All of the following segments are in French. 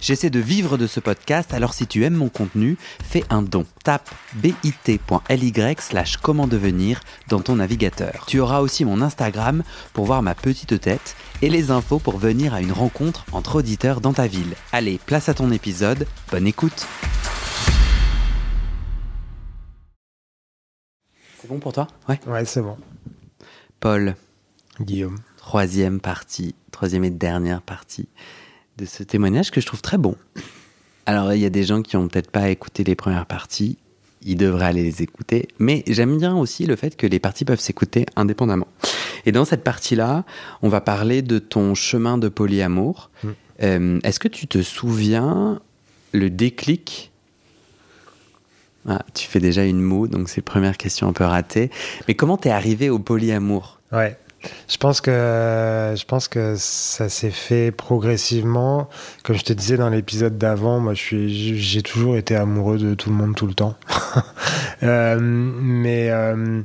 J'essaie de vivre de ce podcast, alors si tu aimes mon contenu, fais un don. Tape bit.ly slash comment devenir dans ton navigateur. Tu auras aussi mon Instagram pour voir ma petite tête et les infos pour venir à une rencontre entre auditeurs dans ta ville. Allez, place à ton épisode, bonne écoute C'est bon pour toi? Ouais. Ouais, c'est bon. Paul. Guillaume. Troisième partie, troisième et dernière partie de ce témoignage que je trouve très bon. Alors, il y a des gens qui ont peut-être pas écouté les premières parties, ils devraient aller les écouter, mais j'aime bien aussi le fait que les parties peuvent s'écouter indépendamment. Et dans cette partie-là, on va parler de ton chemin de polyamour. Mm. Euh, est-ce que tu te souviens le déclic? Ah, Tu fais déjà une moue, donc c'est première question un peu ratée. Mais comment t'es arrivé au polyamour? Ouais. Je pense que je pense que ça s'est fait progressivement. Comme je te disais dans l'épisode d'avant, moi, j'ai toujours été amoureux de tout le monde tout le temps. euh, mais euh,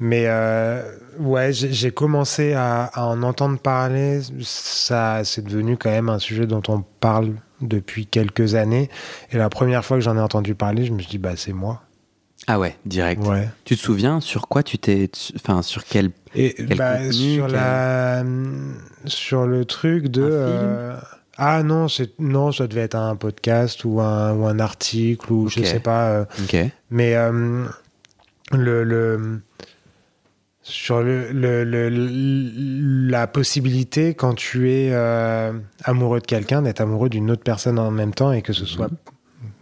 mais euh, ouais, j'ai commencé à, à, en entendre parler. Ça, c'est devenu quand même un sujet dont on parle depuis quelques années. Et la première fois que j'en ai entendu parler, je me suis dit, bah, c'est moi. Ah ouais, direct. Tu te souviens sur quoi tu t'es, enfin sur quel, Et, bah, sur la, sur le truc de. Euh, ah non, c'est non, ça devait être un podcast ou un, ou un article ou je sais pas. Euh, mais euh, le, le sur le, le, la possibilité quand tu es amoureux de quelqu'un d'être amoureux d'une autre personne en même temps et que ce soit mhm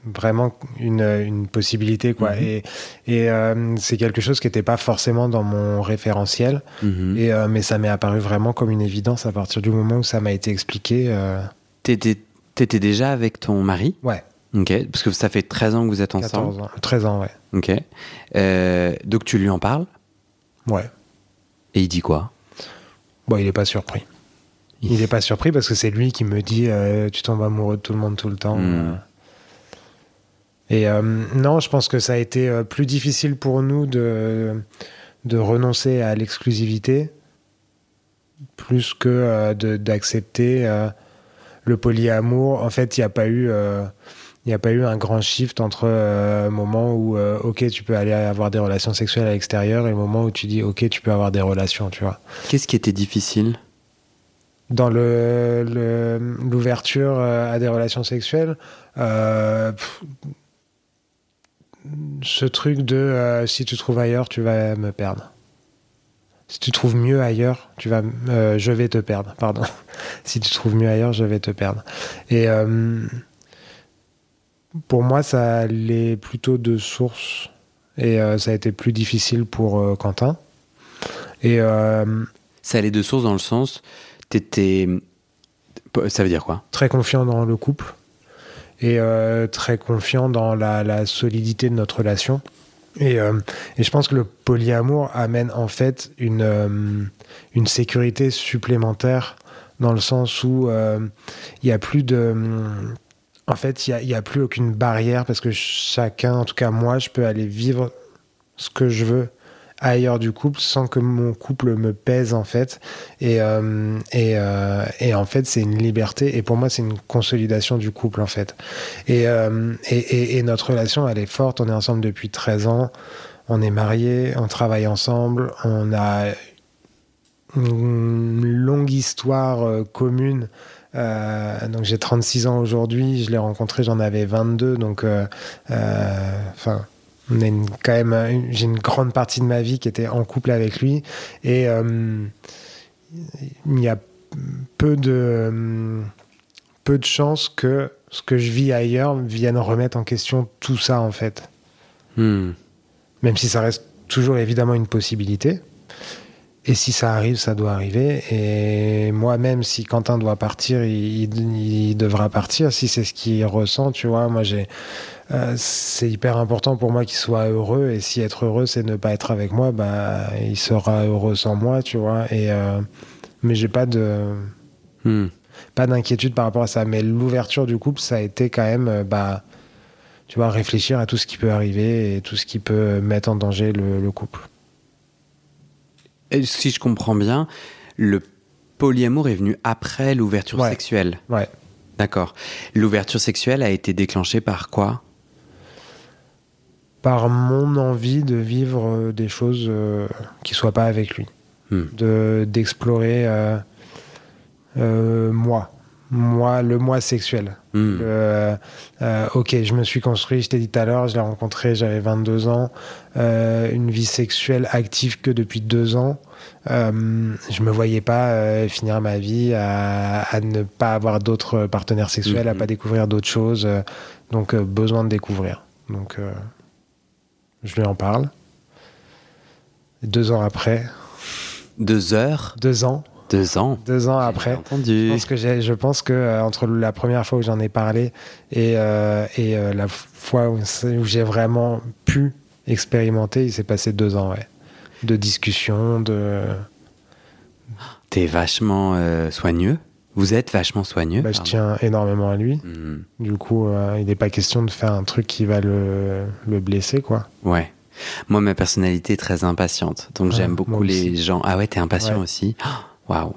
vraiment une, une possibilité quoi. Mhm. et, et euh, c'est quelque chose qui n'était pas forcément dans mon référentiel. Mhm. et euh, mais ça m'est apparu vraiment comme une évidence à partir du moment où ça m'a été expliqué euh... t'étais étais déjà avec ton mari? Ouais. Ok. Parce que ça fait 13 ans que vous êtes ensemble. 14 ans. 13 ans ouais. Ok. Donc tu lui en parles? Ouais. Et il dit quoi? Bon il est pas surpris. Il est pas surpris parce que c'est lui qui me dit tu tombes amoureux de tout le monde tout le temps hmm. Et euh, non, je pense que ça a été euh, plus difficile pour nous de, de renoncer à l'exclusivité plus que euh, d'accepter le polyamour. En fait, il n'y a pas eu il n'y a pas eu un grand shift entre le moment où, ok, tu peux aller avoir des relations sexuelles à l'extérieur et le moment où tu dis, ok, tu peux avoir des relations, tu vois. Qu'est-ce qui était difficile? Dans l'ouverture le, à des relations sexuelles, ce truc de euh, si tu trouves ailleurs, tu vas me perdre. Si tu trouves mieux ailleurs, tu vas, euh, je vais te perdre. Pardon. si tu trouves mieux ailleurs, je vais te perdre. Et euh, pour moi, ça allait plutôt de source. Et ça a été plus difficile pour Quentin. Et ça allait de source dans le sens, t'étais, ça veut dire quoi? Très confiant dans le couple et euh, très confiant dans la, solidité de notre relation. Et, euh, et, je pense que le polyamour amène en fait une, euh, une sécurité supplémentaire dans le sens où il n'y a plus de... En fait, il n'y a, a, plus aucune barrière parce que chacun, en tout cas moi, je peux aller vivre ce que je veux ailleurs du couple sans que mon couple me pèse en fait. Et euh, euh, et, en fait c'est une liberté. Et pour moi c'est une consolidation du couple en fait. Et, euh, et, notre relation elle est forte. On est ensemble depuis 13 ans. On est mariés on travaille ensemble. On a une longue histoire commune. Donc j'ai 36 ans aujourd'hui, je l'ai rencontré, j'en avais 22, donc enfin on a une, quand même, j'ai une grande partie de ma vie qui était en couple avec lui. Et euh, il y a peu de, peu de chances que ce que je vis ailleurs vienne remettre en question tout ça, en fait. Hmm. Même si ça reste toujours évidemment une possibilité. Et si ça arrive, ça doit arriver. Et moi-même, si Quentin doit partir, il, il devra partir. Si c'est ce qu'il ressent, tu vois. Moi, j'ai, euh, c'est hyper important pour moi qu'il soit heureux. Et si être heureux, c'est ne pas être avec moi, bah, il sera heureux sans moi, tu vois. Et euh, mais j'ai pas de. Hmm. pas d'inquiétude par rapport à ça. Mais l'ouverture du couple, ça a été quand même, euh, bah, tu vois, réfléchir à tout ce qui peut arriver et tout ce qui peut mettre en danger le, couple. Si je comprends bien, le polyamour est venu après l'ouverture sexuelle. Ouais. D'accord. L'ouverture sexuelle a été déclenchée par quoi? Par mon envie de vivre euh, des choses euh, qui soient pas avec lui. Hmm. De d'explorer euh, moi. Moi, le moi sexuel. Hmm. ok, je me suis construit, je t'ai dit tout à l'heure, je l'ai rencontré, j'avais 22 ans, une vie sexuelle active que depuis deux ans. Euh, je me voyais pas euh, finir ma vie à, ne pas avoir d'autres partenaires sexuels, à mhm. pas découvrir d'autres choses. Euh, donc besoin de découvrir. Donc je lui en parle. Deux ans après. Deux heures? Deux ans. Deux ans. Deux ans après. Entendu. Je pense que, je pense que entre la première fois où j'en ai parlé et, et la fois où, où j'ai vraiment pu expérimenter, il s'est passé deux ans, ouais de discussion, de. T'es vachement euh, soigneux. Vous êtes vachement soigneux. Bah, je tiens énormément à lui. Hmm. Du coup, euh, il n'est pas question de faire un truc qui va le, le, blesser, quoi. Ouais. Moi, ma personnalité est très impatiente. Donc, j'aime beaucoup les gens. Ah ouais, t'es impatient aussi Waouh.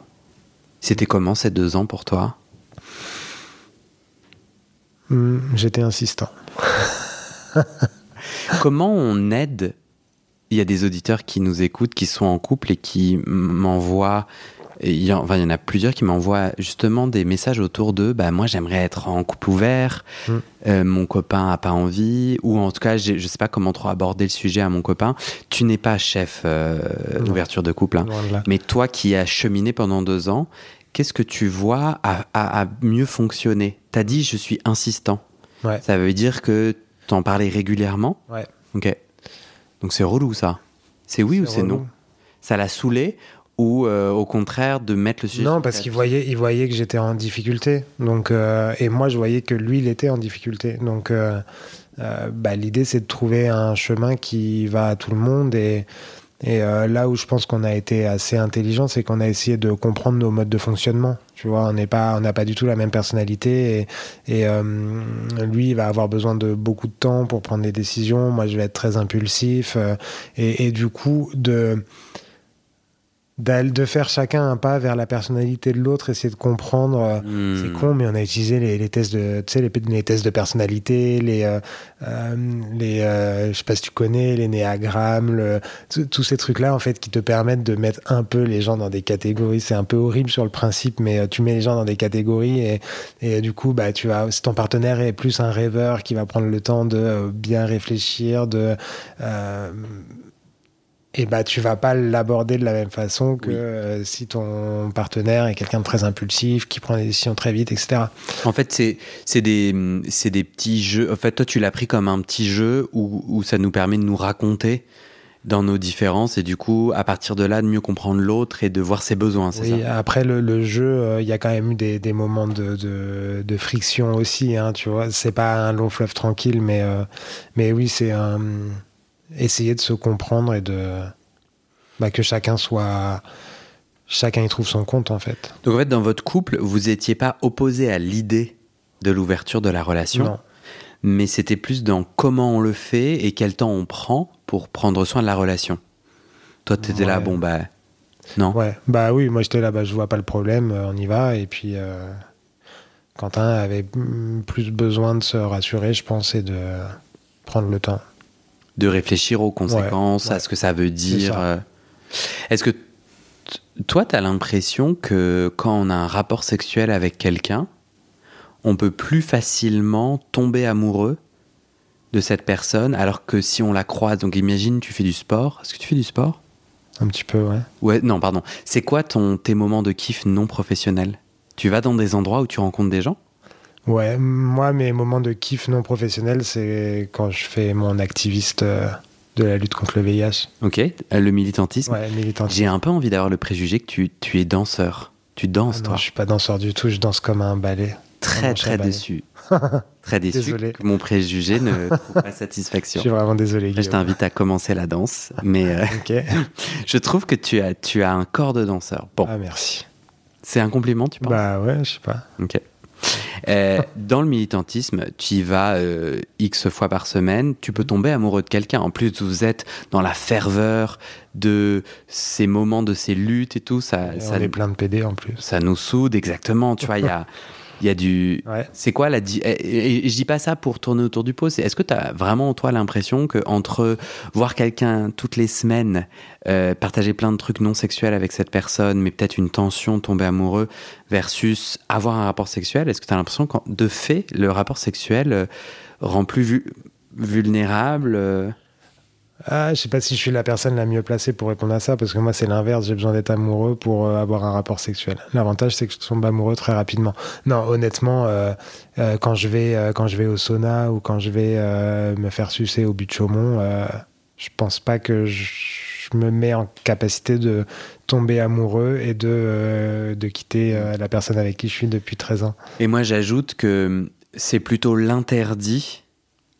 C'était comment ces deux ans pour toi? Hmm, J'étais insistant. comment on aide? Il y a des auditeurs qui nous écoutent, qui sont en couple et qui m'envoient. Il y, en, enfin, il y en a plusieurs qui m'envoient justement des messages autour de bah, moi j'aimerais être en couple ouvert, mm. euh, mon copain a pas envie, ou en tout cas je sais pas comment trop aborder le sujet à mon copain. Tu n'es pas chef euh, d'ouverture de couple, hein. mais toi qui as cheminé pendant deux ans, qu'est-ce que tu vois à, mieux fonctionner? Tu as dit je suis insistant. Ça veut dire que tu en parlais régulièrement? Ouais. Ok. Donc c'est relou ça. C'est oui ou c'est non? Ça l'a saoulé ou euh, au contraire de mettre le sujet Non, parce qu'il voyait, il voyait que j'étais en difficulté. Donc, euh, et moi, je voyais que lui, il était en difficulté. Donc, euh, bah, l'idée, c'est de trouver un chemin qui va à tout le monde et et là où je pense qu'on a été assez intelligent, c'est qu'on a essayé de comprendre nos modes de fonctionnement. Tu vois, on n'est pas, on n'a pas du tout la même personnalité. Et, et lui, il va avoir besoin de beaucoup de temps pour prendre des décisions. Moi, je vais être très impulsif. Et, et, du coup, de de faire chacun un pas vers la personnalité de l'autre, essayer de comprendre. Euh, hmm. C'est con, mais on a utilisé les, tests de, tu sais, les, tests de personnalité, les, euh, euh, les, je sais pas si tu connais, les néagrammes, tous ces trucs-là en fait qui te permettent de mettre un peu les gens dans des catégories. C'est un peu horrible sur le principe, mais tu mets les gens dans des catégories et, et du coup, bah, tu vas, si ton partenaire est plus un rêveur qui va prendre le temps de bien réfléchir, de et bah tu vas pas l'aborder de la même façon que euh, si ton partenaire est quelqu'un de très impulsif, qui prend des décisions très vite, etc. En fait, c'est c'est des c'est des petits jeux. En fait, toi, tu l'as pris comme un petit jeu où, où ça nous permet de nous raconter dans nos différences et du coup, à partir de là, de mieux comprendre l'autre et de voir ses besoins. Oui, ça? après le, le jeu, euh, il y a quand même eu des, des moments de, de, de, friction aussi. Hein, tu vois, c'est pas un long fleuve tranquille, mais euh, mais oui, c'est un essayer de se comprendre et de bah, que chacun soit chacun y trouve son compte en fait. Donc en fait dans votre couple, vous étiez pas opposé à l'idée de l'ouverture de la relation. Non. Mais c'était plus dans comment on le fait et quel temps on prend pour prendre soin de la relation. Toi tu étais là bon bah non. Ouais, bah oui, moi j'étais là bah je vois pas le problème, euh, on y va et puis euh, Quentin avait plus besoin de se rassurer, je pense, et de prendre le temps. De réfléchir aux conséquences, à ce que ça veut dire. Euh, est-ce que toi, tu as l'impression que quand on a un rapport sexuel avec quelqu'un, on peut plus facilement tomber amoureux de cette personne, alors que si on la croise, donc imagine, tu fais du sport. Est-ce que tu fais du sport? Un petit peu, ouais. Ouais, non, pardon. C'est quoi ton, tes moments de kiff non professionnels? Tu vas dans des endroits où tu rencontres des gens? Ouais, moi, mes moments de kiff non professionnels, c'est quand je fais mon activiste euh, de la lutte contre le VIH. Ok, euh, le militantisme. Ouais, militantisme. J'ai un peu envie d'avoir le préjugé que tu, tu es danseur. Tu danses, ah toi. Non, je suis pas danseur du tout, je danse comme un ballet. Très, très déçu. très déçu désolé. que mon préjugé ne trouve pas satisfaction. Je suis vraiment désolé. Je t'invite à commencer la danse, mais euh, je trouve que tu as, tu as un corps de danseur. Bon. Ah, merci. C'est un compliment, tu penses? Bah ouais, je sais pas. Ok. Euh, dans le militantisme, tu y vas euh, X fois par semaine, tu peux tomber amoureux de quelqu'un. En plus, vous êtes dans la ferveur de ces moments, de ces luttes et tout. Ça, Et ça, on est plein de PD en plus. ça nous soude, exactement. Tu vois, il y a, il y a du. Ouais. C'est quoi la. di- Et, je dis pas ça pour tourner autour du pot. C'est est-ce que tu as vraiment, toi, l'impression que entre voir quelqu'un toutes les semaines, euh, partager plein de trucs non sexuels avec cette personne, mais peut-être une tension, tomber amoureux, versus avoir un rapport sexuel, est-ce que tu as l'impression que de fait, le rapport sexuel euh, rend plus vu- vulnérable euh, Ah, je sais pas si je suis la personne la mieux placée pour répondre à ça, parce que moi, c'est l'inverse. J'ai besoin d'être amoureux pour euh, avoir un rapport sexuel. L'avantage, c'est que je tombe amoureux très rapidement. Non, honnêtement, euh, euh, quand, je vais, quand je vais au sauna ou quand je vais me faire sucer au but de Chaumont, je pense pas que je, me mets en capacité de tomber amoureux et de, de quitter la personne avec qui je suis depuis 13 ans. Et moi, j'ajoute que c'est plutôt l'interdit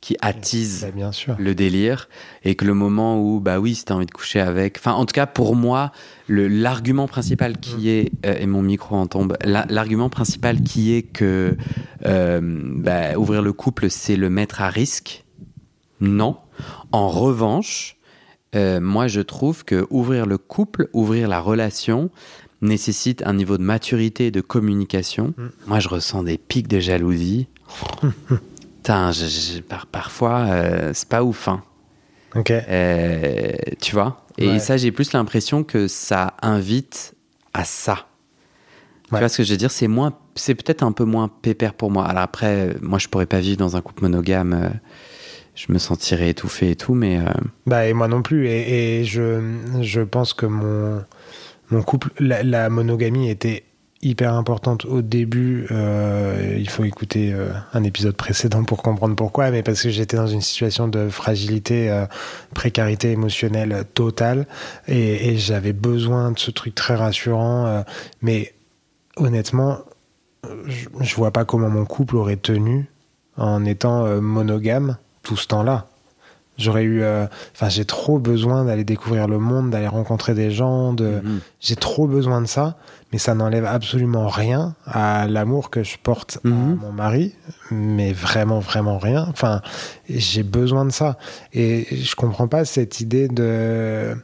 qui attise Bah, bien sûr. le délire et que le moment où bah oui si t'as envie de coucher avec enfin en tout cas pour moi le l'argument principal qui est euh, et mon micro en tombe la- l'argument principal qui est que euh, bah, ouvrir le couple c'est le mettre à risque. Non. En revanche euh, moi je trouve que ouvrir le couple ouvrir la relation nécessite un niveau de maturité et de communication. Mm. moi je ressens des pics de jalousie Putain, je- je- par- parfois, euh, c'est pas ouf. hein. Ok. Euh, tu vois? Et Ouais. ça, j'ai plus l'impression que ça invite à ça. Tu vois ce que je veux dire? C'est moins, c'est peut-être un peu moins pépère pour moi. Alors après, euh, moi, je pourrais pas vivre dans un couple monogame. je me sentirais étouffé et tout, mais euh, Bah, et moi non plus. Et, et je, je pense que mon, mon couple, la, la monogamie était hyper importante au début. Euh, il faut écouter euh, un épisode précédent pour comprendre pourquoi, mais parce que j'étais dans une situation de fragilité, euh, précarité émotionnelle totale, et, j'avais besoin de ce truc très rassurant. mais honnêtement, je, je vois pas comment mon couple aurait tenu en étant monogame tout ce temps-là. J'aurais eu, euh, enfin, j'ai trop besoin d'aller découvrir le monde, d'aller rencontrer des gens, de, mhm. j'ai trop besoin de ça, mais ça n'enlève absolument rien à l'amour que je porte à Mhm. mon mari, mais vraiment, vraiment rien. Enfin, j'ai besoin de ça. Et je comprends pas cette idée de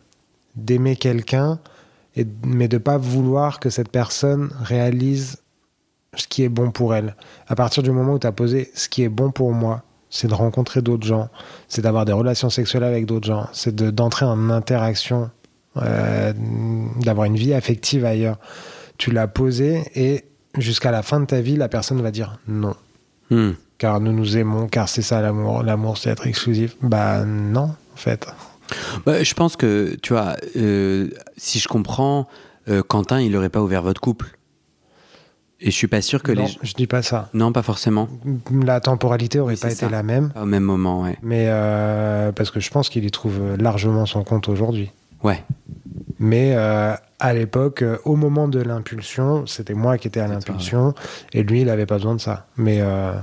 d'aimer quelqu'un, et, mais de pas vouloir que cette personne réalise ce qui est bon pour elle. À partir du moment où tu as posé ce qui est bon pour moi, c'est de rencontrer d'autres gens, c'est d'avoir des relations sexuelles avec d'autres gens, c'est de- d'entrer en interaction, euh, d'avoir une vie affective ailleurs. Tu l'as posé et jusqu'à la fin de ta vie, la personne va dire non. Hmm. Car nous nous aimons, car c'est ça l'amour. L'amour, c'est être exclusif. Bah non, en fait. Bah, je pense que, tu vois, euh, si je comprends, euh, Quentin, il aurait pas ouvert votre couple. Et je suis pas sûr que non, les. je dis pas ça. Non, pas forcément. La temporalité aurait Oui, pas été ça. la même, au même moment, ouais. mais euh, parce que je pense qu'il y trouve largement son compte aujourd'hui. Ouais. Mais euh, à l'époque, euh, au moment de l'impulsion, c'était moi qui étais à l'impulsion, et lui, il avait pas besoin de ça. Mais euh,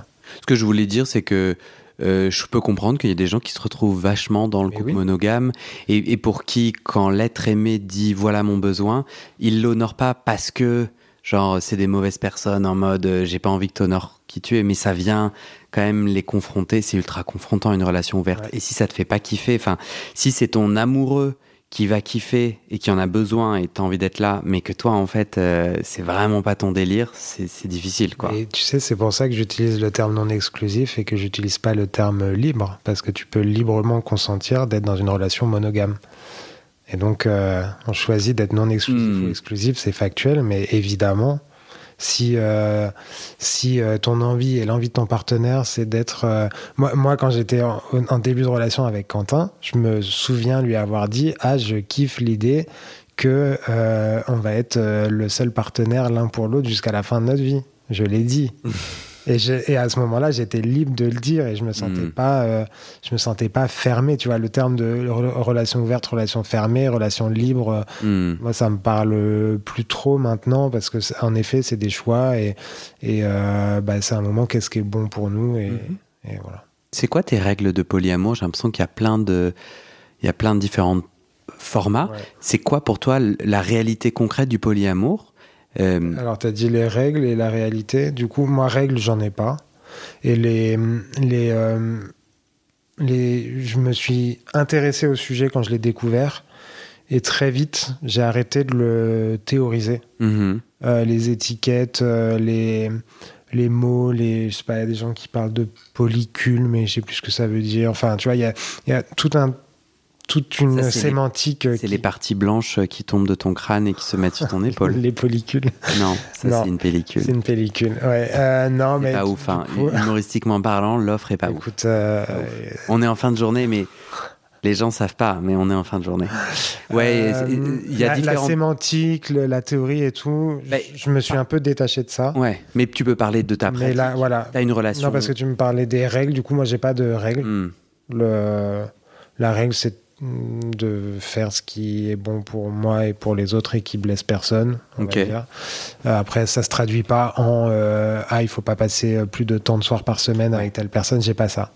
Ce que je voulais dire, c'est que euh, je peux comprendre qu'il y a des gens qui se retrouvent vachement dans le couple oui. monogame et, et pour qui, quand l'être aimé dit voilà mon besoin, il l'honore pas parce que, genre, c'est des mauvaises personnes en mode euh, j'ai pas envie que t'honores qui tu es, mais ça vient quand même les confronter. C'est ultra confrontant une relation ouverte. Ouais. Et si ça te fait pas kiffer, enfin, si c'est ton amoureux qui va kiffer et qui en a besoin et t'as envie d'être là, mais que toi, en fait, euh, c'est vraiment pas ton délire, c'est c'est difficile, quoi. et tu sais, c'est pour ça que j'utilise le terme non exclusif et que j'utilise pas le terme libre, parce que tu peux librement consentir d'être dans une relation monogame. Et donc, euh, on choisit d'être non exclusif Hmm. ou exclusif, c'est factuel, mais évidemment, si, euh, si euh, ton envie et l'envie de ton partenaire, c'est d'être... euh, moi, moi, quand j'étais en, en début de relation avec Quentin, je me souviens lui avoir dit « Ah, je kiffe l'idée que euh, on va être euh, le seul partenaire l'un pour l'autre jusqu'à la fin de notre vie. » Je l'ai dit. Et, je- et à ce moment-là, j'étais libre de le dire et je me sentais Mm. pas, euh, je me sentais pas fermé. Tu vois, le terme de re- relation ouverte, relation fermée, relation libre, Hmm. moi, ça me parle plus trop maintenant parce que, en effet, c'est des choix et, et euh, bah, c'est un moment qu'est-ce qui est bon pour nous et, Mhm. et voilà. C'est quoi tes règles de polyamour? J'ai l'impression qu'il y a plein de, il y a plein de différents formats. Ouais. C'est quoi pour toi la réalité concrète du polyamour? Euh, Alors, tu as dit les règles et la réalité. Du coup, moi, règles, j'en ai pas. Et les, les, euh, les, je me suis intéressé au sujet quand je l'ai découvert. Et très vite, j'ai arrêté de le théoriser. mhm. Euh, les étiquettes, les, les mots, les, je sais pas, il y a des gens qui parlent de polycule, mais je sais plus ce que ça veut dire. Enfin, tu vois, il y a, il y a tout un, toute une Ça, c'est les- sémantique. euh, C'est les parties blanches qui tombent de ton crâne et qui se mettent sur ton épaule. Les polycules. Non, ça c'est une pellicule. C'est une pellicule. Ouais. Euh, non, mais. pas ouf. hein. coup- Humoristiquement parlant, l'offre est pas ouf. Euh, On est en fin de journée, mais les gens savent pas, mais on est en fin de journée. Ouais, euh, il y a la, la sémantique, le- la théorie et tout, Mais- je, me suis un peu détaché de ça. Ouais, mais tu peux parler de ta mais pratique. là, voilà. T'as une relation. Non, parce que tu me parlais des règles. Du coup, moi, j'ai pas de règles. Hmm. Le, la règle, c'est de faire ce qui est bon pour moi et pour les autres et qui blesse personne. on va Ok. dire. Euh, après, ça se traduit pas en euh, ah, il faut pas passer euh, plus de temps de soir par semaine avec telle personne. J'ai pas ça.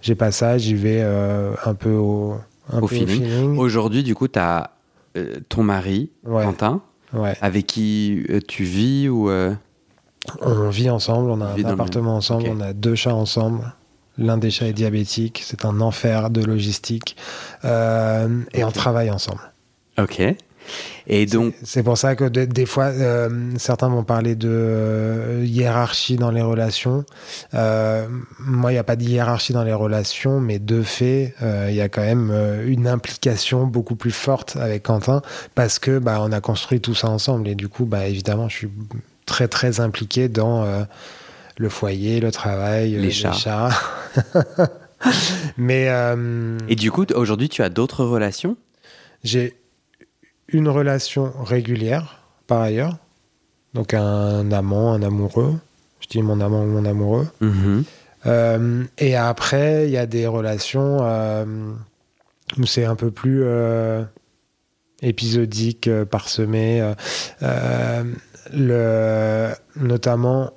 J'ai pas ça. J'y vais euh, un peu au, un Au peu feeling. Aujourd'hui, du coup, tu as ton mari, Ouais. Quentin, Ouais. avec qui tu vis ou. On vit ensemble. On a On un appartement ensemble. On a deux chats ensemble. L'un des chats est diabétique. C'est un enfer de logistique. Euh, et on travaille ensemble. Ok. Et donc, C'est pour ça que de- des fois, euh, certains vont parler de euh, hiérarchie dans les relations. Euh, moi, il n'y a pas de hiérarchie dans les relations, mais de fait, il y a quand même une implication beaucoup plus forte avec Quentin parce que bah, on a construit tout ça ensemble. Et du coup, bah, évidemment, je suis très, très impliqué dans le foyer, le travail, euh, Les chats. mais euh, et du coup, aujourd'hui, tu as d'autres relations? J'ai une relation régulière, par ailleurs. Donc un amant, un amoureux. Je dis mon amant ou mon amoureux. Mhm. Euh, et après, il y a des relations euh, où c'est un peu plus épisodique, parsemé. le, notamment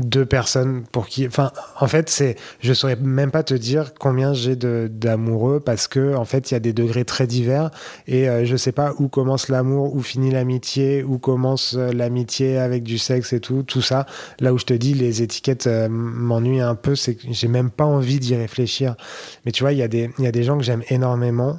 deux personnes pour qui. Enfin, en fait, c'est. Je saurais même pas te dire combien j'ai d'amoureux parce que, en fait, il y a des degrés très divers et euh, je sais pas où commence l'amour, où finit l'amitié, où commence euh, l'amitié avec du sexe et tout, tout ça. Là où je te dis, les étiquettes euh, m'ennuient un peu, c'est que j'ai même pas envie d'y réfléchir. Mais tu vois, il y, a des- il y a des gens que j'aime énormément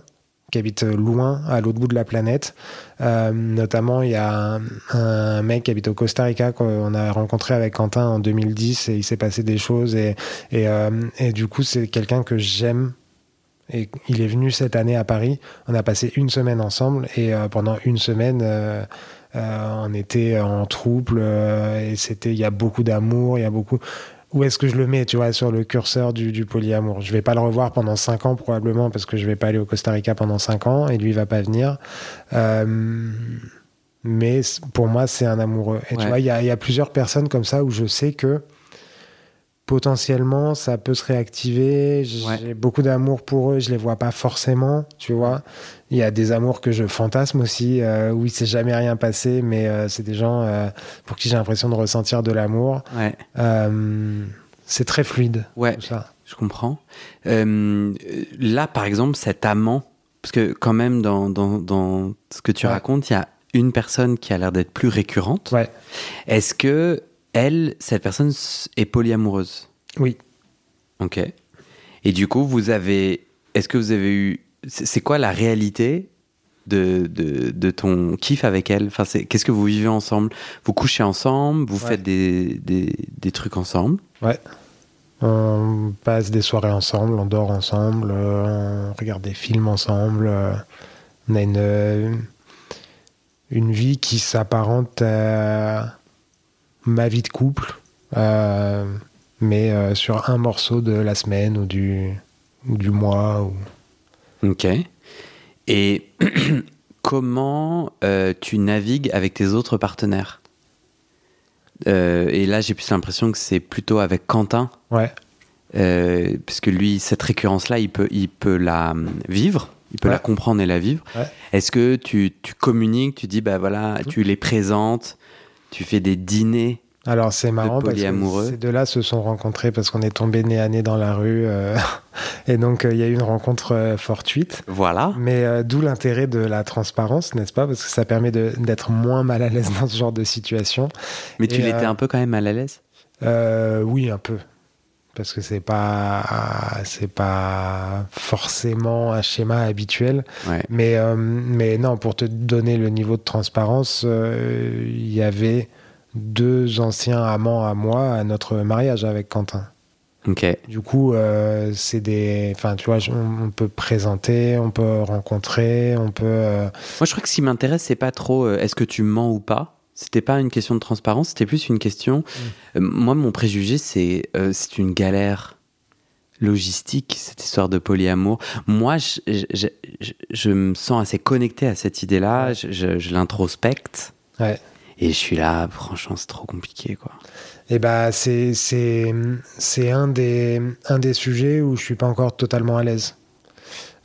qui habitent loin, à l'autre bout de la planète. Euh, notamment, il y a un, mec qui habite au Costa Rica qu'on a rencontré avec Quentin en 2010 et il s'est passé des choses et, et, euh, et du coup, c'est quelqu'un que j'aime. Et il est venu cette année à Paris. On a passé une semaine ensemble et euh, pendant une semaine, on était en trouble et c'était, il y a beaucoup d'amour, il y a beaucoup. Où est-ce que je le mets, tu vois, sur le curseur du, du polyamour Je vais pas le revoir pendant cinq ans probablement parce que je vais pas aller au Costa Rica pendant cinq ans et lui il va pas venir. Euh, mais pour moi, c'est un amoureux. Et Ouais. tu vois, il y y a plusieurs personnes comme ça où je sais que potentiellement ça peut se réactiver. J'ai Ouais. beaucoup d'amour pour eux, je les vois pas forcément, tu vois. Il y a des amours que je fantasme aussi, euh, où il s'est jamais rien passé, mais euh, c'est des gens euh, pour qui j'ai l'impression de ressentir de l'amour. Ouais, Euh, c'est très fluide, ouais, tout ça. je comprends. Là, par exemple, cet amant, parce que quand même, dans, dans, dans ce que tu Ouais. racontes, il y a une personne qui a l'air d'être plus récurrente. Ouais. Est-ce que elle, cette personne, est polyamoureuse Oui. Ok. Et du coup, vous avez. Est-ce que vous avez eu. C'est quoi la réalité de, de, de ton kiff avec elle? Enfin, c'est- Qu'est-ce que vous vivez ensemble? Vous couchez ensemble? Vous Ouais. faites des, des, des trucs ensemble? Ouais. On passe des soirées ensemble, on dort ensemble, on regarde des films ensemble. on a une, une vie qui s'apparente à ma vie de couple, euh, mais euh, sur un morceau de la semaine ou du, ou du mois. Ou... Ok. Et comment euh, tu navigues avec tes autres partenaires? Et là, j'ai plus l'impression que c'est plutôt avec Quentin. Ouais, parce que lui, cette récurrence-là, il peut, il peut la vivre, il peut Ouais. la comprendre et la vivre. Ouais. Est-ce que tu, tu communiques, tu dis, bah voilà, tu les présentes, tu fais des dîners Alors c'est marrant parce que ces deux-là se sont rencontrés parce qu'on est tombés nez à nez dans la rue euh, et donc euh, il y a eu une rencontre euh, fortuite. Voilà. Mais d'où l'intérêt de la transparence, n'est-ce pas? Parce que ça permet d'être moins mal à l'aise dans ce genre de situation. Mais tu l'étais un peu quand même mal à l'aise? Oui, un peu. Parce que c'est pas c'est pas forcément un schéma habituel. Ouais. Mais, euh, mais non, pour te donner le niveau de transparence, euh, il y avait deux anciens amants à moi à notre mariage avec Quentin. Ok. Du coup, euh, c'est des. Enfin, tu vois, on, on peut présenter, on peut rencontrer, on peut. Moi, je crois que ce qui m'intéresse, c'est pas trop est-ce que tu mens ou pas. C'était pas une question de transparence, c'était plus une question. euh, moi, mon préjugé, c'est euh, c'est une galère logistique, cette histoire de polyamour. Moi, je, je, je- me sens assez connecté à cette idée-là, je, je- je l'introspecte. Ouais. Et je suis là, franchement, c'est trop compliqué, quoi. Et bah, c'est c'est c'est un des un des sujets où je suis pas encore totalement à l'aise.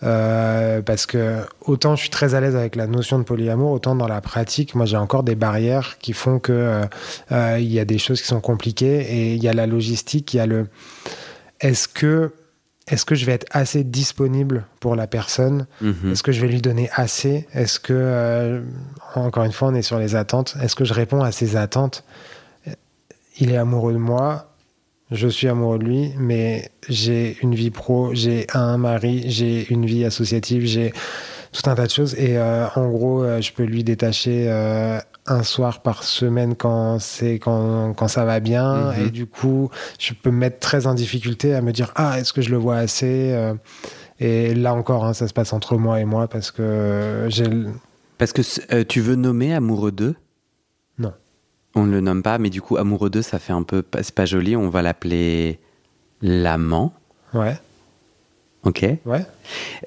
Euh, parce que autant je suis très à l'aise avec la notion de polyamour, autant dans la pratique, moi j'ai encore des barrières qui font que euh, euh, il y a des choses qui sont compliquées et il y a la logistique, il y a le est-ce que est-ce que je vais être assez disponible pour la personne? Mhm. Est-ce que je vais lui donner assez? Est-ce que, euh, encore une fois, on est sur les attentes? Est-ce que je réponds à ses attentes? Il est amoureux de moi, je suis amoureux de lui, mais j'ai une vie pro, j'ai un mari, j'ai une vie associative, j'ai tout un tas de choses. Et euh, en gros, euh, je peux lui détacher euh, un soir par semaine quand c'est quand, quand ça va bien. Mhm. Et du coup, je peux me mettre très en difficulté à me dire ah est-ce que je le vois assez Et là encore, hein, ça se passe entre moi et moi parce que j'ai Parce que tu veux nommer amoureux d'eux? On ne le nomme pas, mais du coup, amoureux d'eux, ça fait un peu. C'est pas joli, on va l'appeler l'amant. ouais Ok. ouais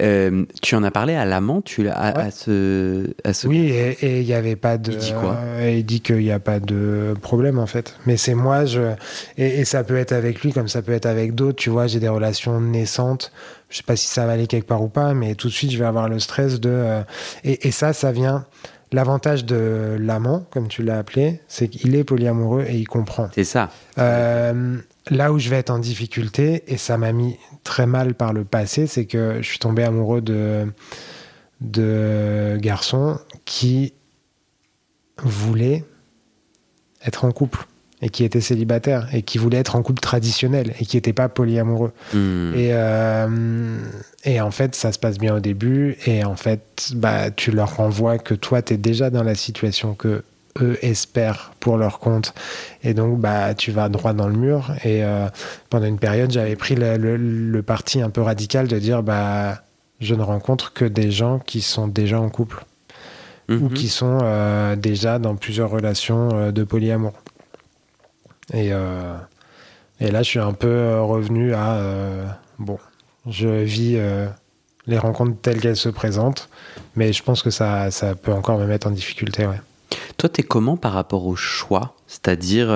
Euh, tu en as parlé à l'amant tu à, Ouais. à ce, à ce... oui et il y avait pas de Il dit quoi euh, il dit qu'il n'y a pas de problème en fait mais c'est moi je et, et ça peut être avec lui comme ça peut être avec d'autres tu vois j'ai des relations naissantes je sais pas si ça va aller quelque part ou pas mais tout de suite je vais avoir le stress de euh, et, et ça ça vient l'avantage de l'amant comme tu l'as appelé c'est qu'il est polyamoureux et il comprend C'est ça. Euh, là où je vais être en difficulté, et ça m'a mis très mal par le passé, c'est que je suis tombé amoureux de, de garçons qui voulaient être en couple et qui étaient célibataires et qui voulaient être en couple traditionnel et qui n'étaient pas polyamoureux. Hmm. Et, euh, et en fait, ça se passe bien au début. Et en fait, bah, tu leur renvoies que toi, tu es déjà dans la situation que eux espèrent pour leur compte. Et donc, bah, tu vas droit dans le mur. Et euh, pendant une période, j'avais pris le, le- le parti un peu radical de dire, bah, je ne rencontre que des gens qui sont déjà en couple ou Mhm. qui sont euh, déjà dans plusieurs relations de polyamour. Et, euh, et là, je suis un peu euh, revenu à euh, bon, je vis euh, les rencontres telles qu'elles se présentent, mais je pense que ça, ça peut encore me mettre en difficulté. Ouais. Toi, t'es comment par rapport au choix? C'est-à-dire,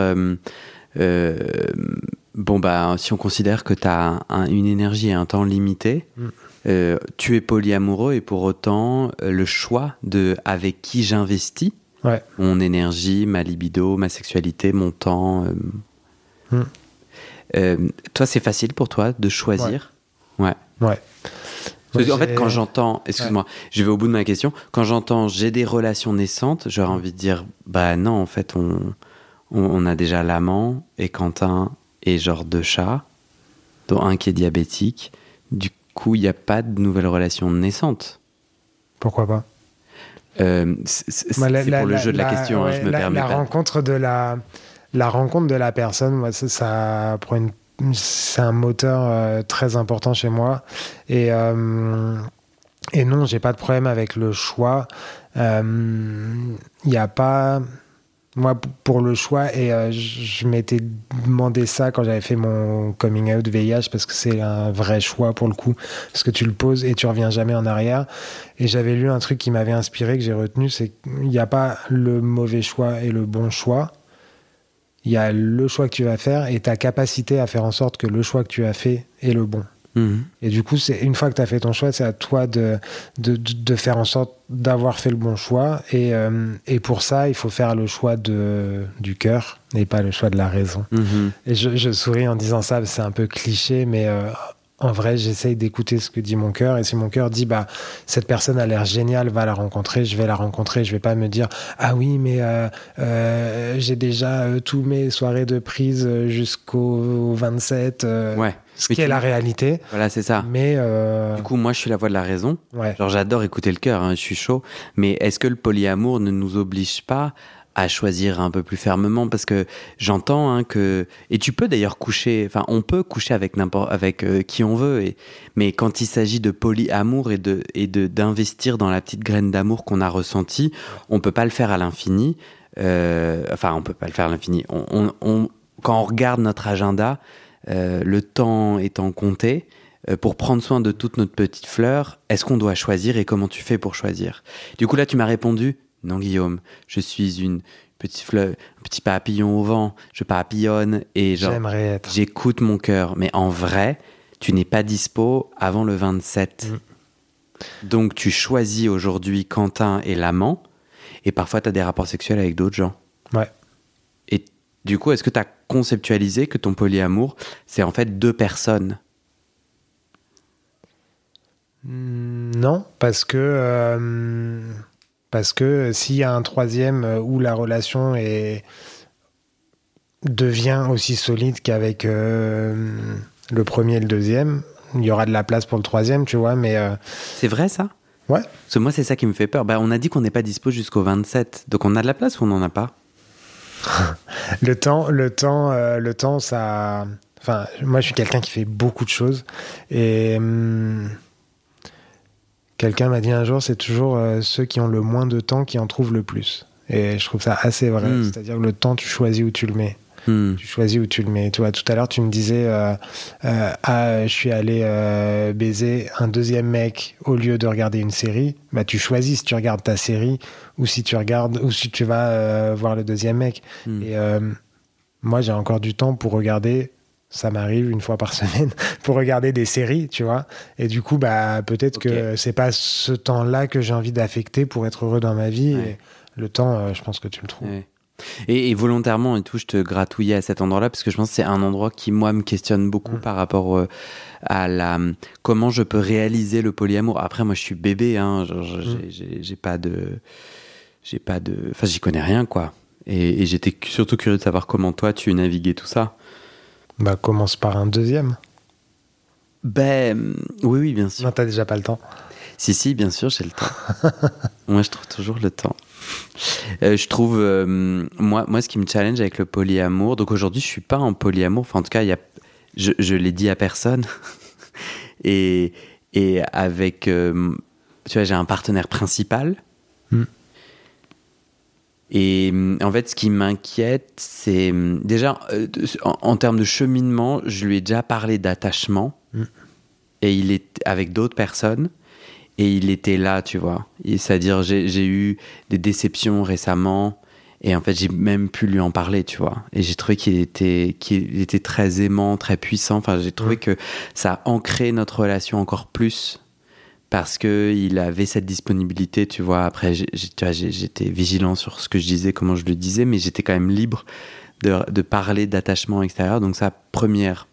bon, bah, si on considère que tu as une énergie et un temps limité, Mm. euh, tu es polyamoureux et pour autant, le choix de avec qui j'investis, Ouais. mon énergie, ma libido, ma sexualité, mon temps. euh, Mm. euh, toi, c'est facile pour toi de choisir? Ouais. Ouais. Parce qu'en fait, quand j'entends, excuse-moi, je vais au bout de ma question, quand j'entends j'ai des relations naissantes, j'aurais envie de dire, bah non, en fait, on, on, on a déjà l'amant et Quentin et genre deux chats, dont un qui est diabétique. Du coup, il n'y a pas de nouvelles relations naissantes. Pourquoi pas? Euh, c'est pour le jeu de la, question, hein, ouais, je me la, permets la pas. rencontre de la la rencontre de la personne moi ça, ça c'est un moteur euh, très important chez moi et euh, et non j'ai pas de problème avec le choix il n'y a pas moi pour le choix et euh, je je m'étais demandé ça quand j'avais fait mon coming out VIH parce que c'est un vrai choix pour le coup parce que tu le poses et tu reviens jamais en arrière. Et j'avais lu un truc qui m'avait inspiré que j'ai retenu c'est qu'il n'y a pas le mauvais choix et le bon choix. Il y a le choix que tu vas faire et ta capacité à faire en sorte que le choix que tu as fait est le bon Et du coup, c'est une fois que tu as fait ton choix, c'est à toi de, de, de, faire en sorte d'avoir fait le bon choix. Et, euh, et, pour ça, il faut faire le choix de, du cœur et pas le choix de la raison. Mhm. Et je, je, souris en disant ça, c'est un peu cliché, mais euh, en vrai, j'essaye d'écouter ce que dit mon cœur. Et si mon cœur dit, bah, cette personne a l'air géniale, va la rencontrer, je vais la rencontrer. Je vais pas me dire, ah oui, mais euh, euh, j'ai déjà euh, tous mes soirées de prise jusqu'au 27. ouais. Ce qui est la réalité. Voilà, c'est ça. Mais du coup, moi, je suis la voix de la raison. Ouais. Genre, j'adore écouter le cœur. Hein, je suis chaud. Mais est-ce que le polyamour ne nous oblige pas à choisir un peu plus fermement? Parce que j'entends hein, que et tu peux d'ailleurs coucher enfin on peut coucher avec n'importe avec euh, qui on veut et mais quand il s'agit de polyamour et de et de d'investir dans la petite graine d'amour qu'on a ressentie on peut pas le faire à l'infini euh, enfin on peut pas le faire à l'infini on, on, quand on regarde notre agenda euh, le temps étant compté euh, pour prendre soin de toute notre petite fleur, est-ce qu'on doit choisir et comment tu fais pour choisir? Du coup là tu m'as répondu non, Guillaume, je suis une petite fleur, un petit papillon au vent, je papillonne et j'écoute mon cœur. Mais en vrai, tu n'es pas dispo avant le 27. Mm. Donc tu choisis aujourd'hui Quentin et l'amant, et parfois tu as des rapports sexuels avec d'autres gens. Ouais. Du coup, est-ce que tu as conceptualisé que ton polyamour, c'est en fait deux personnes? Non, parce que... Euh, parce que s'il y a un troisième euh, où la relation est, devient aussi solide qu'avec euh, le premier et le deuxième, il y aura de la place pour le troisième, tu vois, mais... Euh, c'est vrai ça? Ouais. Parce que moi, c'est ça qui me fait peur. Bah, on a dit qu'on n'est pas dispo jusqu'au 27. Donc on a de la place ou on n'en a pas? Le temps, le temps, le temps, ça... Enfin, moi, je suis quelqu'un qui fait beaucoup de choses. Et... Hum, Quelqu'un m'a dit un jour, c'est toujours euh, ceux qui ont le moins de temps qui en trouvent le plus. Et je trouve ça assez vrai. Hmm. C'est-à-dire que le temps, tu choisis où tu le mets. Hmm. Tu choisis où tu le mets. Tu vois, tout à l'heure, tu me disais, euh, euh, ah, je suis allé baiser un deuxième mec au lieu de regarder une série. Bah, tu choisis si tu regardes ta série ou si tu regardes ou si tu vas voir le deuxième mec. Hmm. Et moi, j'ai encore du temps pour regarder ça m'arrive une fois par semaine pour regarder des séries, tu vois. Et du coup, bah, peut-être que c'est pas ce temps-là que j'ai envie d'affecter pour être heureux dans ma vie. Et le temps, euh, je pense que tu le trouves. Et, volontairement et tout, je te gratouillais à cet endroit-là parce que je pense que c'est un endroit qui, moi, me questionne beaucoup par rapport euh, à la comment je peux réaliser le polyamour. Après, moi, je suis bébé, hein, j'ai pas de. J'ai pas de. Enfin, j'y connais rien, quoi. Et, et j'étais surtout curieux de savoir comment toi, tu naviguais tout ça. Bah, commence par un deuxième. Ben, oui, oui, bien sûr. Non, t'as déjà pas le temps. Si, si, bien sûr, j'ai le temps. moi, je trouve toujours le temps. Euh, je trouve, euh, moi, moi, ce qui me challenge avec le polyamour, donc aujourd'hui, je suis pas en polyamour, enfin, en tout cas, y a, je, je l'ai dit à personne. et, et avec, euh, tu vois, j'ai un partenaire principal. Hmm. Et en fait, ce qui m'inquiète, c'est déjà en, termes de cheminement, je lui ai déjà parlé d'attachement. Mm. Et il est avec d'autres personnes. Et il était là, tu vois. C'est-à-dire, j'ai eu des déceptions récemment. Et en fait, j'ai même pu lui en parler, tu vois. Et j'ai trouvé qu'il était, qu'il était très aimant, très puissant. Enfin, j'ai trouvé que ça a ancré notre relation encore plus parce qu'il avait cette disponibilité, tu vois. Après, j'étais vigilant sur ce que je disais, comment je le disais, mais j'étais quand même libre de, parler d'attachement extérieur. Donc, ça, première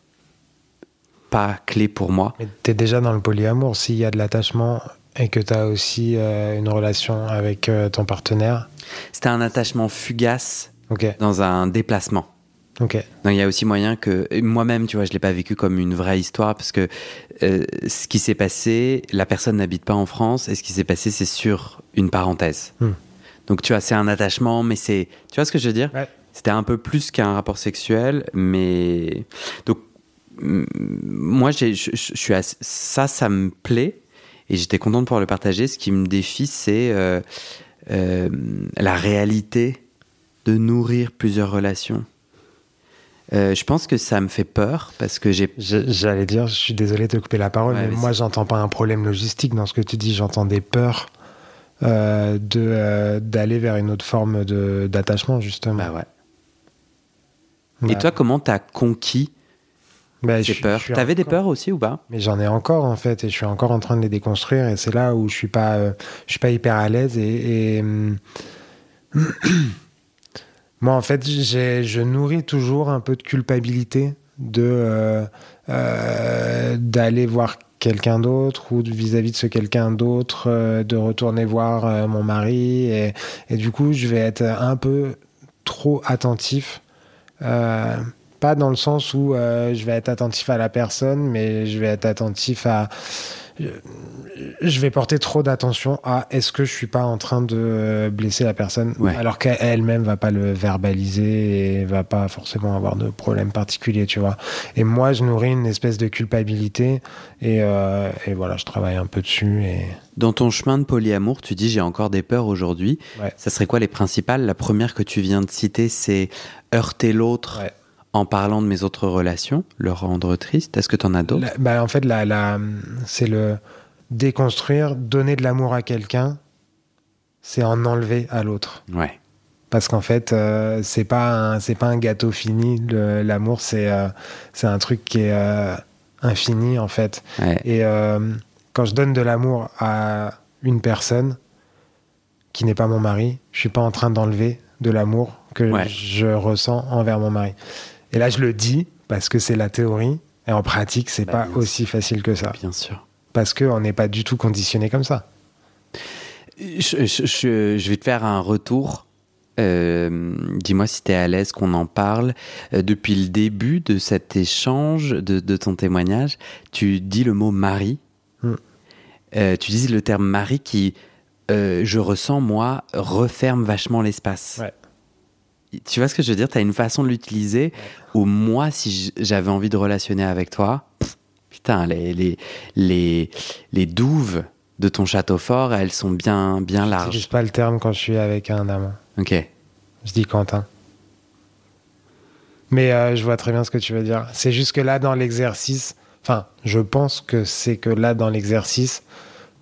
pas clé pour moi. Tu es déjà dans le polyamour. S'il y a de l'attachement et que tu as aussi euh, une relation avec euh, ton partenaire C'était un attachement fugace dans un déplacement. Donc il y a aussi moyen que moi-même, tu vois, je l'ai pas vécu comme une vraie histoire parce que euh, ce qui s'est passé, la personne n'habite pas en France et ce qui s'est passé, c'est sur une parenthèse. Hmm. Donc tu vois, c'est un attachement, mais c'est, tu vois ce que je veux dire? C'était un peu plus qu'un rapport sexuel, mais donc moi, je, je suis ça, ça me plaît et j'étais content de pouvoir le partager. Ce qui me défie, c'est euh, euh, la réalité de nourrir plusieurs relations. Euh, je pense que ça me fait peur parce que j'ai. J'allais dire, je suis désolé de te couper la parole, mais moi, j'entends pas un problème logistique dans ce que tu dis. J'entends des peurs de d'aller vers une autre forme d'attachement, justement. Bah ouais. Et toi, comment t'as conquis Bah, je suis T'avais des peurs aussi ou pas? Mais j'en ai encore en fait, et je suis encore en train de les déconstruire, et c'est là où je suis pas, euh, je suis pas hyper à l'aise. Et, et, hum, moi, en fait, j'ai, je nourris toujours un peu de culpabilité de euh, euh, d'aller voir quelqu'un d'autre ou vis-à-vis de ce quelqu'un d'autre, de retourner voir mon mari, et, et du coup, je vais être un peu trop attentif. Euh, pas dans le sens où euh, je vais être attentif à la personne, mais je vais être attentif à. Je vais porter trop d'attention à est-ce que je suis pas en train de euh, blesser la personne, Ouais. alors qu'elle-même va pas le verbaliser et va pas forcément avoir de problème particulier, tu vois. Et moi, je nourris une espèce de culpabilité et, euh, et voilà, je travaille un peu dessus et. Dans ton chemin de polyamour, tu dis j'ai encore des peurs aujourd'hui. Ouais. Ça serait quoi les principales? La première que tu viens de citer, c'est heurter l'autre Ouais. En parlant de mes autres relations, le rendre triste. Est-ce que tu en as d'autres? Bah, en fait, la, la, c'est le déconstruire, donner de l'amour à quelqu'un, c'est en enlever à l'autre. Ouais. Parce qu'en fait, euh, c'est pas un, c'est pas un gâteau fini. L'amour, c'est euh, c'est un truc qui est euh, infini en fait. ouais. Et euh, quand je donne de l'amour à une personne qui n'est pas mon mari, je suis pas en train d'enlever de l'amour que Ouais. je ressens envers mon mari. Et là, je le dis parce que c'est la théorie. Et en pratique, c'est Bah, pas aussi facile que ça. Bien sûr. Parce qu'on n'est pas du tout conditionné comme ça. Je, je- je- je vais te faire un retour. Euh, Dis-moi si tu es à l'aise qu'on en parle. Euh, depuis le début de cet échange, de, de ton témoignage, tu dis le mot mari. Hmm. Euh, tu dis le terme mari qui, euh, je ressens, moi, referme vachement l'espace. Ouais. Tu vois ce que je veux dire? Tu as une façon de l'utiliser où moi, si j'avais envie de relationner avec toi, pff, putain, les, les, les, les douves de ton château fort, elles sont bien, bien Je larges. n'utilise pas le terme quand je suis avec un amant. Ok. Je dis Quentin. Mais euh, je vois très bien ce que tu veux dire. C'est juste que là, dans l'exercice, enfin, je pense que c'est que là, dans l'exercice,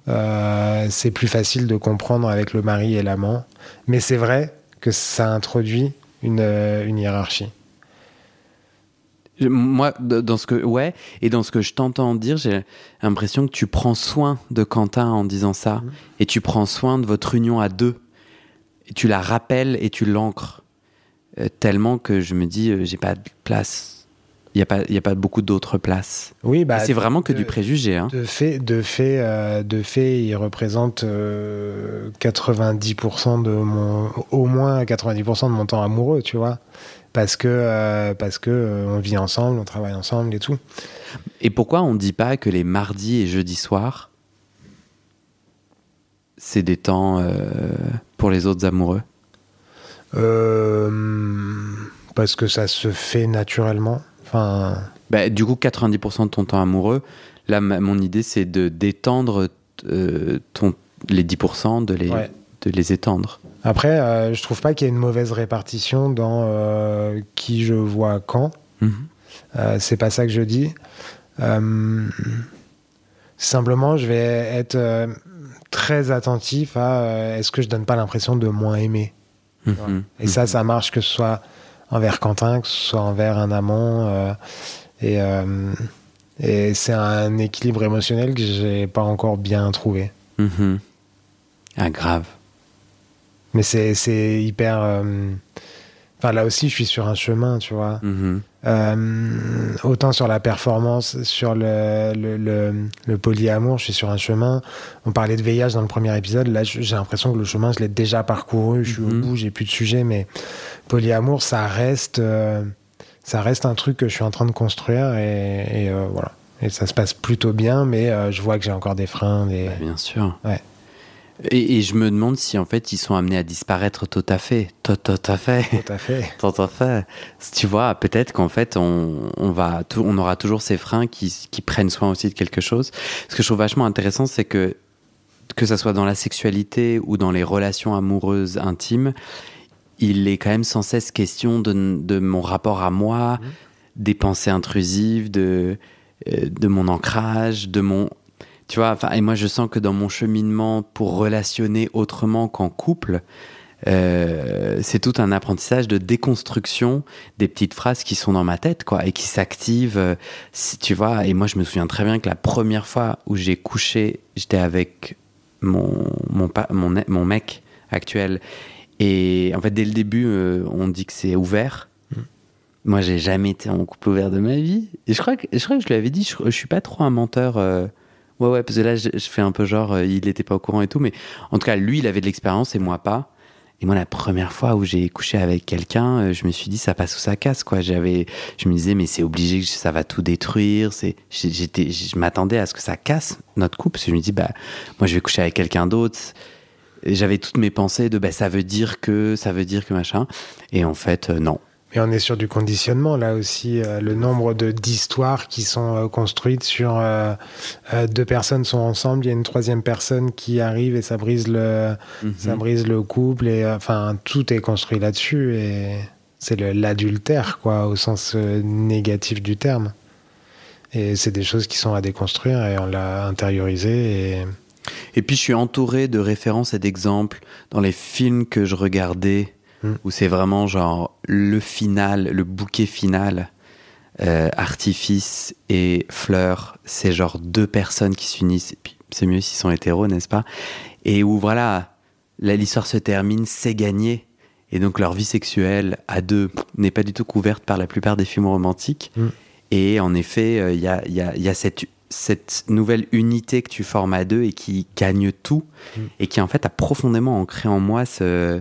euh, c'est plus facile de comprendre avec le mari et l'amant. Mais c'est vrai que ça introduit une, euh, une hiérarchie. Moi, dans ce que ouais, et dans ce que je t'entends dire, j'ai l'impression que tu prends soin de Quentin en disant ça, et tu prends soin de votre union à deux. Et tu la rappelles et tu l'ancres euh, tellement que je me dis, euh, j'ai pas de place. Il y a pas, y a pas beaucoup d'autres places. Oui, bah, c'est vraiment que de- du préjugé, hein. De fait, de fait, euh, de fait, il représente euh, 90% de mon, au moins 90% de mon temps amoureux, tu vois, parce que euh, parce que euh, on vit ensemble, on travaille ensemble et tout. Et pourquoi on dit pas que les mardis et jeudis soirs, c'est des temps pour les autres amoureux? Parce que ça se fait naturellement. Enfin, Bah, du coup, 90% de ton temps amoureux, là, ma- mon idée, c'est de d'étendre euh, ton, les 10%, de les, Ouais. de les étendre. après, euh, je trouve pas qu'il y ait une mauvaise répartition dans euh, qui je vois quand. Mhm. Euh, c'est pas ça que je dis. Simplement, je vais être très attentif à est-ce que je donne pas l'impression de moins aimer? Mhm. Et ça, ça marche que ce soit envers Quentin, que ce soit envers un amant. euh, et euh, et c'est un équilibre émotionnel que j'ai pas encore bien trouvé. Mhm. Ah, grave. Mais c'est c'est hyper. euh, Enfin, là aussi, je suis sur un chemin, tu vois. Mhm. Euh, autant sur la performance, sur le, le, le, le polyamour, je suis sur un chemin. On parlait de VIH dans le premier épisode. Là, j'ai l'impression que le chemin, je l'ai déjà parcouru. Je suis Mhm. au bout, j'ai plus de sujet. Mais polyamour, ça reste, euh, ça reste un truc que je suis en train de construire. Et, et, euh, voilà. Et ça se passe plutôt bien, mais je vois que j'ai encore des freins. Des... Bah, bien sûr. Ouais. Et, et je me demande si en fait ils sont amenés à disparaître tout à fait. Tout, tout à fait. Tout à fait. Tout à fait. Tu vois, peut-être qu'en fait, on, on, va, tou- on aura toujours ces freins qui, qui prennent soin aussi de quelque chose. Ce que je trouve vachement intéressant, c'est que, que ça soit dans la sexualité ou dans les relations amoureuses intimes, il est quand même sans cesse question de, de mon rapport à moi, des pensées intrusives, de, euh, de mon ancrage, de mon. Tu vois, et moi je sens que dans mon cheminement pour relationner autrement qu'en couple, euh, c'est tout un apprentissage de déconstruction des petites phrases qui sont dans ma tête, quoi, et qui s'activent, euh, si tu vois. Et moi, je me souviens très bien que la première fois où j'ai couché, j'étais avec mon, mon, mon, mon, mec actuel. Et en fait, dès le début, euh, on dit que c'est ouvert. Mm. Moi, j'ai jamais été en couple ouvert de ma vie. Et je crois que je, crois que je lui avais dit, je, je suis pas trop un menteur. Ouais, ouais, parce que là, je, fais un peu genre, il n'était pas au courant et tout, mais en tout cas, lui, il avait de l'expérience et moi pas. Et moi, la première fois où j'ai couché avec quelqu'un, euh, je me suis dit, ça passe ou ça casse, quoi. J'avais, je me disais, mais c'est obligé que ça va tout détruire. C'est, j'étais, je m'attendais à ce que ça casse notre couple. Je me dis, bah, moi, je vais coucher avec quelqu'un d'autre. J'avais toutes mes pensées de, bah, ça veut dire que, ça veut dire que machin. Et en fait, euh, non. Mais on est sur du conditionnement là aussi. Euh, le nombre de d'histoires qui sont euh, construites sur euh, deux personnes sont ensemble, il y a une troisième personne qui arrive et ça brise le, mhm. ça brise le couple et enfin tout est construit là-dessus et c'est l'adultère quoi au sens négatif du terme. Et c'est des choses qui sont à déconstruire et on l'a intériorisé et et puis je suis entouré de références et d'exemples dans les films que je regardais Mm. où c'est vraiment genre le final, le bouquet final, euh, artifice et fleurs, c'est genre deux personnes qui s'unissent, et puis c'est mieux s'ils sont hétéros, n'est-ce pas? Et où voilà, l'histoire se termine, c'est gagné, et donc leur vie sexuelle à deux n'est pas du tout couverte par la plupart des films romantiques. Mm. Et en effet, euh, il y, a, y, a, y, a, cette, cette nouvelle unité que tu formes à deux et qui gagne tout, mm. et qui en fait a profondément ancré en moi ce,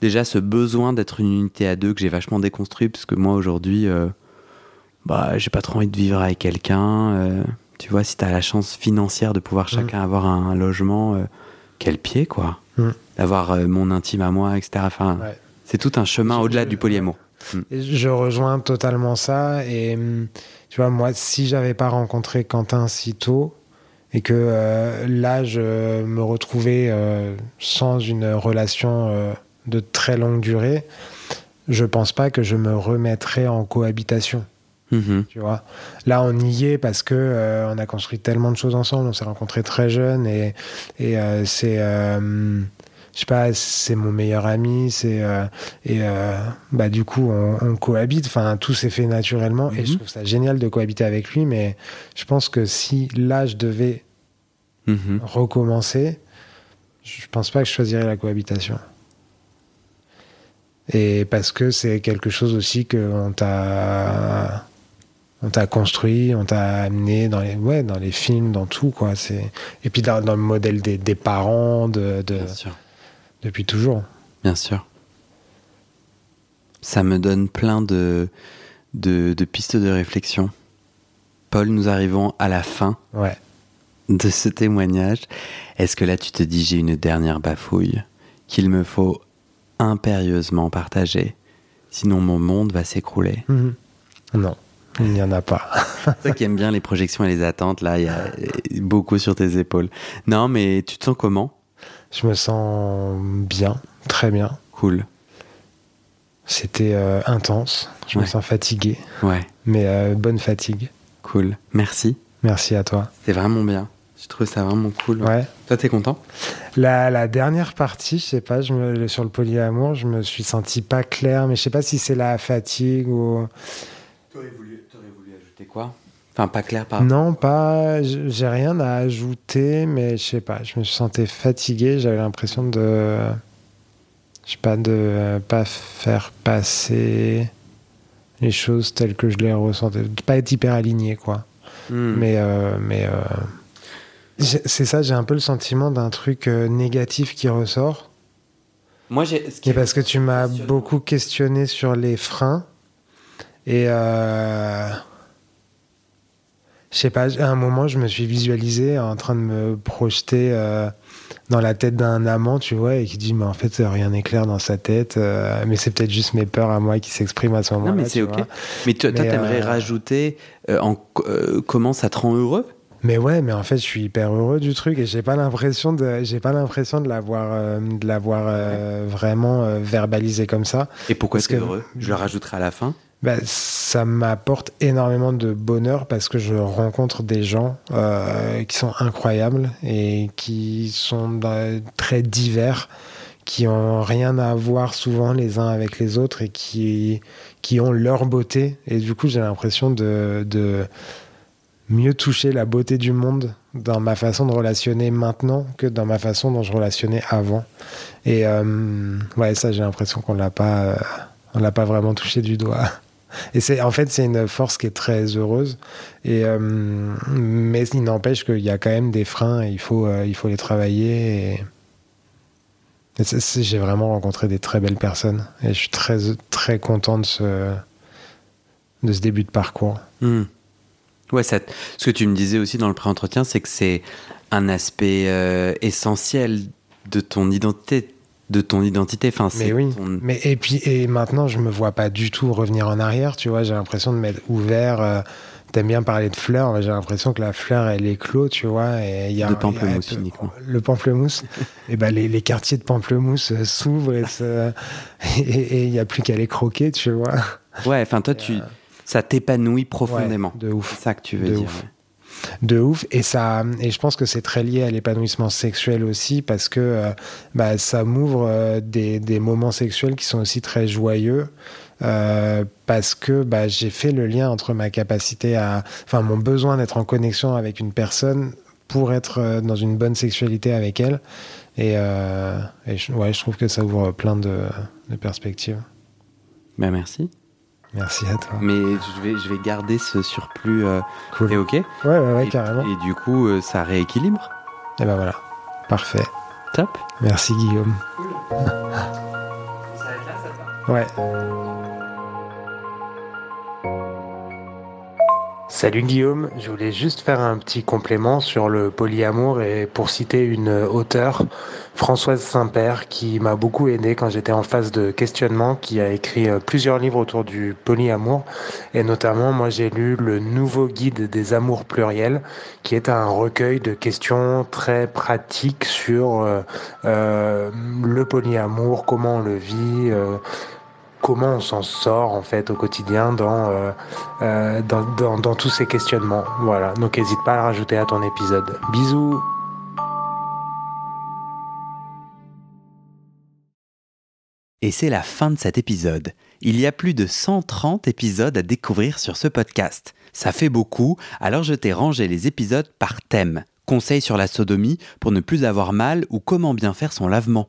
déjà ce besoin d'être une unité à deux que j'ai vachement déconstruit parce que moi aujourd'hui euh, bah j'ai pas trop envie de vivre avec quelqu'un euh, tu vois si t'as la chance financière de pouvoir mm. chacun avoir un, logement euh, quel pied quoi mm. d'avoir mon intime à moi etc enfin c'est tout un chemin au-delà du polyamour mm. je rejoins totalement ça et tu vois moi si j'avais pas rencontré Quentin si tôt et que là je me retrouvais sans une relation de très longue durée, je pense pas que je me remettrai en cohabitation. Mhm. Tu vois, là on y est parce que euh, on a construit tellement de choses ensemble, on s'est rencontrés très jeunes et, et euh, c'est, euh, je sais pas, c'est mon meilleur ami, c'est et bah du coup on, cohabite, enfin tout s'est fait naturellement et je mhm. trouve ça génial de cohabiter avec lui, mais je pense que si là je devais mhm. recommencer, je pense pas que je choisirais la cohabitation. Et parce que c'est quelque chose aussi qu'on t'a on t'a construit, on t'a amené dans les, ouais, dans les films, dans tout, quoi. C'est, et puis dans, le modèle des, des parents, de, de depuis toujours. Bien sûr. Ça me donne plein de, de, de, pistes de réflexion. Paul, nous arrivons à la fin ouais. de ce témoignage. Est-ce que là, tu te dis, j'ai une dernière bafouille qu'il me faut impérieusement partagé. Sinon, mon monde va s'écrouler. Mhm. Non, il n'y en a pas. Toi qui aimes bien les projections et les attentes, là, il y a beaucoup sur tes épaules. Non, mais tu te sens comment? Je me sens bien, très bien. Cool. C'était euh, intense. Je me sens fatigué. Ouais. Mais euh, bonne fatigue. Cool. Merci. Merci à toi. C'était vraiment bien. Je trouve ça vraiment cool. Ouais. Toi, t'es content? La, la, dernière partie, je sais pas, je me, sur le polyamour, je me suis senti pas clair, mais je sais pas si c'est la fatigue ou. T'aurais voulu, voulu ajouter quoi? Enfin, pas clair par. Non, pas. J'ai rien à ajouter, mais je sais pas, je me sentais fatigué, j'avais l'impression de. Je sais pas, de pas faire passer les choses telles que je les ressentais. De pas être hyper aligné, quoi. Hmm. Mais. Euh, mais euh, c'est ça, j'ai un peu le sentiment d'un truc euh, négatif qui ressort. Moi, j'ai. parce que tu m'as beaucoup questionné sur les freins. Et. Euh, je sais pas, à un moment, je me suis visualisé en train de me projeter euh, dans la tête d'un amant, tu vois, et qui dit, mais en fait, rien n'est clair dans sa tête. mais c'est peut-être juste mes peurs à moi qui s'expriment à ce moment-là. Non, mais c'est OK. Mais toi, t'aimerais rajouter en, comment ça te rend heureux? Mais ouais, mais en fait, je suis hyper heureux du truc et j'ai pas l'impression de, j'ai pas l'impression de l'avoir, euh, de l'avoir euh, vraiment euh, verbalisé comme ça. Et pourquoi est-ce heureux? Je le rajouterai à la fin. Bah, ça m'apporte énormément de bonheur parce que je rencontre des gens qui sont incroyables et qui sont très divers qui ont rien à voir souvent les uns avec les autres et qui, qui ont leur beauté. Et du coup, j'ai l'impression de, de mieux toucher la beauté du monde dans ma façon de relationner maintenant que dans ma façon dont je relationnais avant. Et euh, ouais, ça, j'ai l'impression qu'on l'a pas, euh, on l'a pas vraiment touché du doigt. Et c'est, en fait, c'est une force qui est très heureuse. Et, euh, mais il n'empêche qu'il y a quand même des freins et il faut, il faut les travailler. Et, j'ai vraiment rencontré des très belles personnes. Et je suis très, très content de ce, de ce début de parcours. Hmm. Ouais, ça, ce que tu me disais aussi dans le pré-entretien, c'est que c'est un aspect euh, essentiel de ton identité de ton identité enfin mais oui mais et puis et maintenant je me vois pas du tout revenir en arrière tu vois j'ai l'impression de m'être ouvert euh, T'aimes bien parler de fleurs, j'ai l'impression que la fleur elle éclo, tu vois. Et y a, de pamplemousse uniquement. Le pamplemousse. et ben les, les, quartiers de pamplemousse euh, s'ouvrent et il n'y a plus qu'à les croquer, tu vois. Ouais, enfin toi tu, ça t'épanouit profondément. de ouf. C'est ça que tu veux dire. De ouf. Et, ça, et je pense que c'est très lié à l'épanouissement sexuel aussi parce que euh, bah, ça m'ouvre euh, des, des, moments sexuels qui sont aussi très joyeux. Euh, parce que bah, j'ai fait le lien entre ma capacité à, enfin mon besoin d'être en connexion avec une personne pour être dans une bonne sexualité avec elle. Et, et je, ouais, je trouve que ça ouvre plein de, de perspectives. Ben merci. Merci à toi. Mais je vais, je vais garder ce surplus. Euh, cool. ok Ouais, ouais, ouais, carrément. Et du coup, euh, ça rééquilibre Et ben voilà. Parfait. Top. Merci Guillaume. Cool. ça va être là, ça va Ouais. Salut Guillaume, je voulais juste faire un petit complément sur le polyamour et pour citer une auteure, Françoise Saint-Père, qui m'a beaucoup aidé quand j'étais en phase de questionnement, qui a écrit euh, plusieurs livres autour du polyamour. Et notamment, moi j'ai lu le nouveau guide des amours pluriels, qui est un recueil de questions très pratiques sur euh, euh, le polyamour, comment on le vit. Comment on s'en sort en fait au quotidien dans, euh, euh, dans, dans, dans, tous ces questionnements. Voilà, donc n'hésite pas à le rajouter à ton épisode. Bisous Et c'est la fin de cet épisode. Il y a plus de 130 épisodes à découvrir sur ce podcast. Ça fait beaucoup, alors je t'ai rangé les épisodes par thème. Conseils sur la sodomie pour ne plus avoir mal ou comment bien faire son lavement.